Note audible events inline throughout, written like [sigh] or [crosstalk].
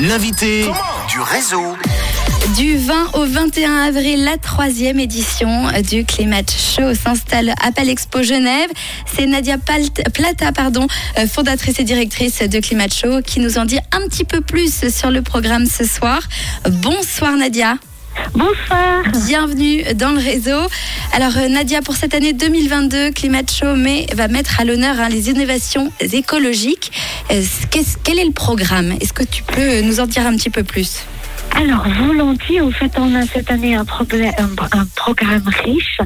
L'invité du réseau. Du 20 au 21 avril, la troisième édition du Climate Show s'installe à Palexpo Genève. C'est Nadia Plata, pardon, euh, fondatrice et directrice de Climate Show, qui nous en dit un petit peu plus sur le programme ce soir. Bonsoir Nadia. Bonsoir. Bienvenue dans le réseau. Alors euh, Nadia, pour cette année 2022, Climate Show mais, va mettre à l'honneur hein, les innovations écologiques. Quel est le programme? Est-ce que tu peux nous en dire un petit peu plus? Alors, volontiers, en fait, on a cette année un, un, programme riche.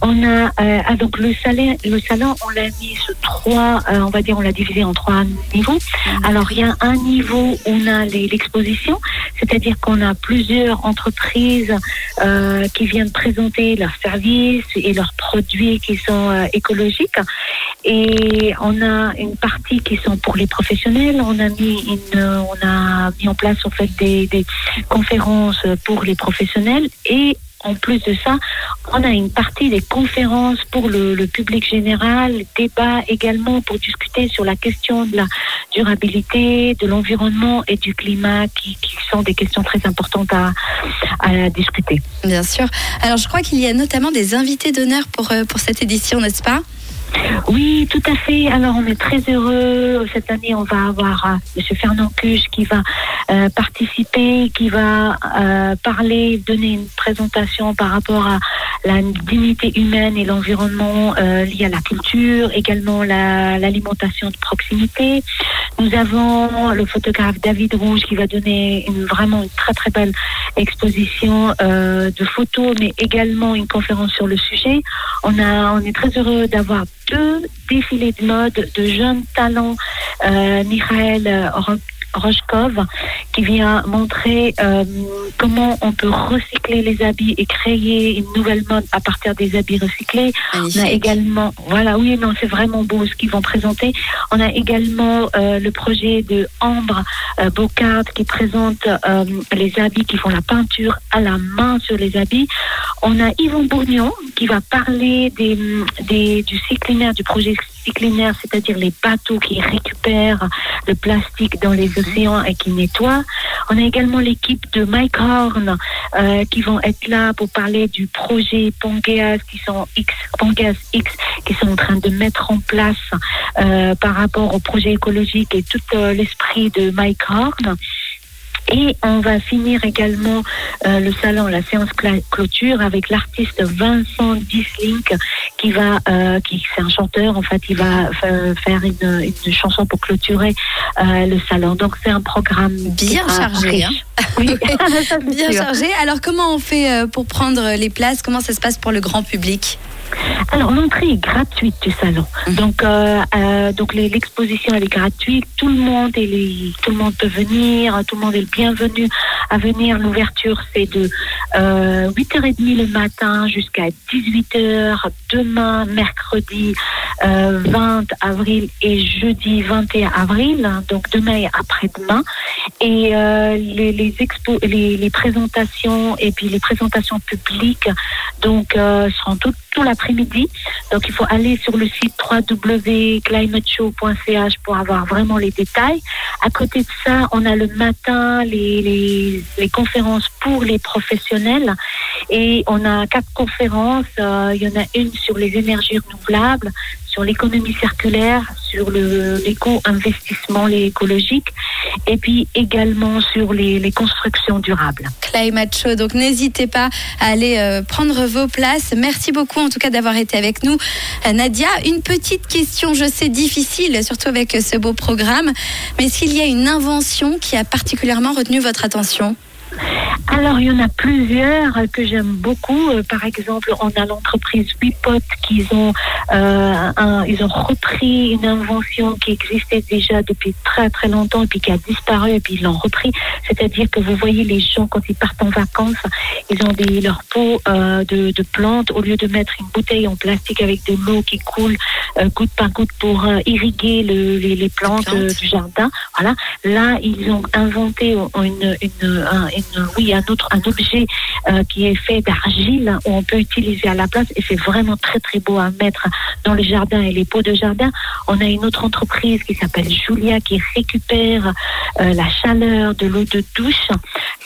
On a euh, ah, donc le salon, le salon, on l'a mis sur trois, euh, on va dire, on l'a divisé en trois niveaux. Alors, il y a un niveau où on a l'exposition, c'est-à-dire qu'on a plusieurs entreprises euh, qui viennent présenter leurs services et leurs produits qui sont euh, écologiques. Et on a une partie qui sont pour les professionnels. On a mis en place en fait des, conférences pour les professionnels en plus de ça, on a une partie des conférences pour le, public général, débat également pour discuter sur la question de la durabilité, de l'environnement et du climat, qui, sont des questions très importantes à, discuter. Bien sûr. Alors, je crois qu'il y a notamment des invités d'honneur pour, euh, pour cette édition, n'est-ce pas? Oui, tout à fait. Alors, on est très heureux. Cette année, on va avoir euh, M. Fernand Cuche qui va euh, participer, qui va euh, parler, donner une présentation par rapport à la dignité humaine et l'environnement lié à la culture, également l'alimentation de proximité. Nous avons le photographe David Rouge qui va donner vraiment une très très belle exposition de photos, mais également une conférence sur le sujet. On a, on est très heureux d'avoir deux défilés de mode de jeunes talents, euh, Michael Rochkov, qui vient montrer euh, comment on peut recycler les habits et créer une nouvelle mode à partir des habits recyclés. On a également, voilà, oui, non, c'est vraiment beau ce qu'ils vont présenter. On a également euh, le projet de Ambre euh, Bocard qui présente les habits qui font la peinture à la main sur les habits. On a Yvon Bourgnon qui va parler des, des, du cyclinaire, du projet cyclinaire, c'est-à-dire les bateaux qui récupèrent le plastique dans les océans et qui nettoient. On a également l'équipe de Mike Horn euh, qui vont être là pour parler du projet Pongeas qui sont X, Pongeas X qui sont en train de mettre en place euh, par rapport au projet écologique et tout euh, l'esprit de Mike Horn. Et on va finir également euh, le salon, la séance clôture avec l'artiste Vincent Dislink qui va, euh, qui c'est un chanteur en fait, il va faire une, une chanson pour clôturer euh, le salon. Donc c'est un programme bien chargé. Hein [laughs] oui, [laughs] bien chargé. Alors comment on fait pour prendre les places? Comment ça se passe pour le grand public? Alors l'entrée est gratuite du salon. Mhm. Donc euh, euh, donc l'exposition elle est gratuite. Tout le monde est tout le monde peut venir. Tout le monde est le bienvenu à venir. L'ouverture c'est de euh, 8h30 le matin jusqu'à 18h demain mercredi 20 euh, avril et jeudi 21 avril. Donc demain et après-demain. Et euh, les les, expos, les, les présentations et puis les présentations publiques donc seront toutes tout Donc il faut aller sur le site www.climateshow.ch pour avoir vraiment les détails. À côté de ça, on a le matin les conférences pour les professionnels et on a quatre conférences. Euh, il y en a une sur les énergies renouvelables, sur l'économie circulaire, sur l'éco-investissement, écologique, et puis également sur les, constructions durables. Climate Show, donc n'hésitez pas à aller euh, prendre vos places. Merci beaucoup en tout cas d'avoir été avec nous. Euh, Nadia, une petite question, je sais difficile, surtout avec ce beau programme, mais s'il y a une invention qui a particulièrement retenu votre attention? Alors, il y en a plusieurs que j'aime beaucoup. Euh, par exemple, on a l'entreprise Wipot qui ont, euh, ils ont repris une invention qui existait déjà depuis très très longtemps et puis qui a disparu et puis ils l'ont repris. C'est-à-dire que vous voyez les gens quand ils partent en vacances, ils ont des, leur pot euh, de, de, plantes au lieu de mettre une bouteille en plastique avec de l'eau qui coule euh, goutte par goutte pour euh, irriguer le, les, les, plantes, du jardin. Voilà. Là, ils ont inventé une, une, une, une fruit, un autre, un objet euh, qui est fait d'argile où on peut utiliser à la place et c'est vraiment très très beau à mettre dans le jardin et les pots de jardin. On a une autre entreprise qui s'appelle Julia qui récupère euh, la chaleur de l'eau de douche,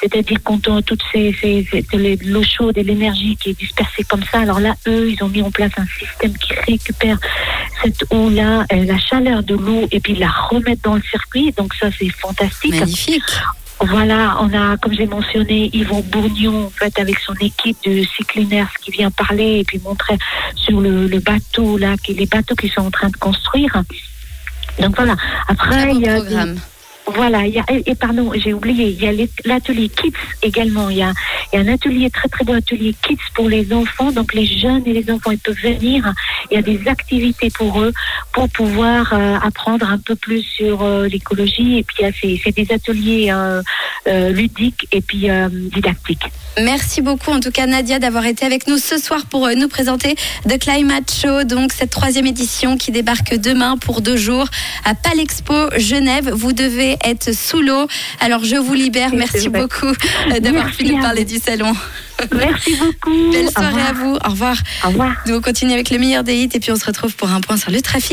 c'est-à-dire quand on toutes ces, ces, ces l'eau chaude et l'énergie qui est dispersée comme ça. Alors là, eux, ils ont mis en place un système qui récupère cette eau-là, euh, la chaleur de l'eau et puis la remettre dans le circuit. Donc ça, c'est fantastique. Magnifique. Voilà, on a, comme j'ai mentionné, Yvon Bourgnon, en fait, avec son équipe de cyclinaires qui vient parler et puis montrer sur le, le bateau, là, qui, les bateaux qu'ils sont en train de construire. Donc voilà. Après, il y a. Programme. Voilà, et, pardon, j'ai oublié, il y a l'atelier Kids également. Il y, a, un atelier, très très beau atelier Kids pour les enfants. Donc les jeunes et les enfants, ils peuvent venir. Il y a des activités pour eux pour pouvoir euh, apprendre un peu plus sur euh, l'écologie. Et puis, il c'est des ateliers euh, ludiques et puis didactiques. Merci beaucoup en tout cas Nadia d'avoir été avec nous ce soir pour nous présenter The Climate Show, donc cette troisième édition qui débarque demain pour deux jours à Palexpo Genève. Vous devez être sous l'eau. Alors je vous libère. Merci beaucoup euh, d'avoir pu nous parler du salon. Merci beaucoup. [laughs] Belle soirée à vous. Au revoir. Au revoir. Nous on continue avec le meilleur des hits et puis on se retrouve pour un point sur le trafic.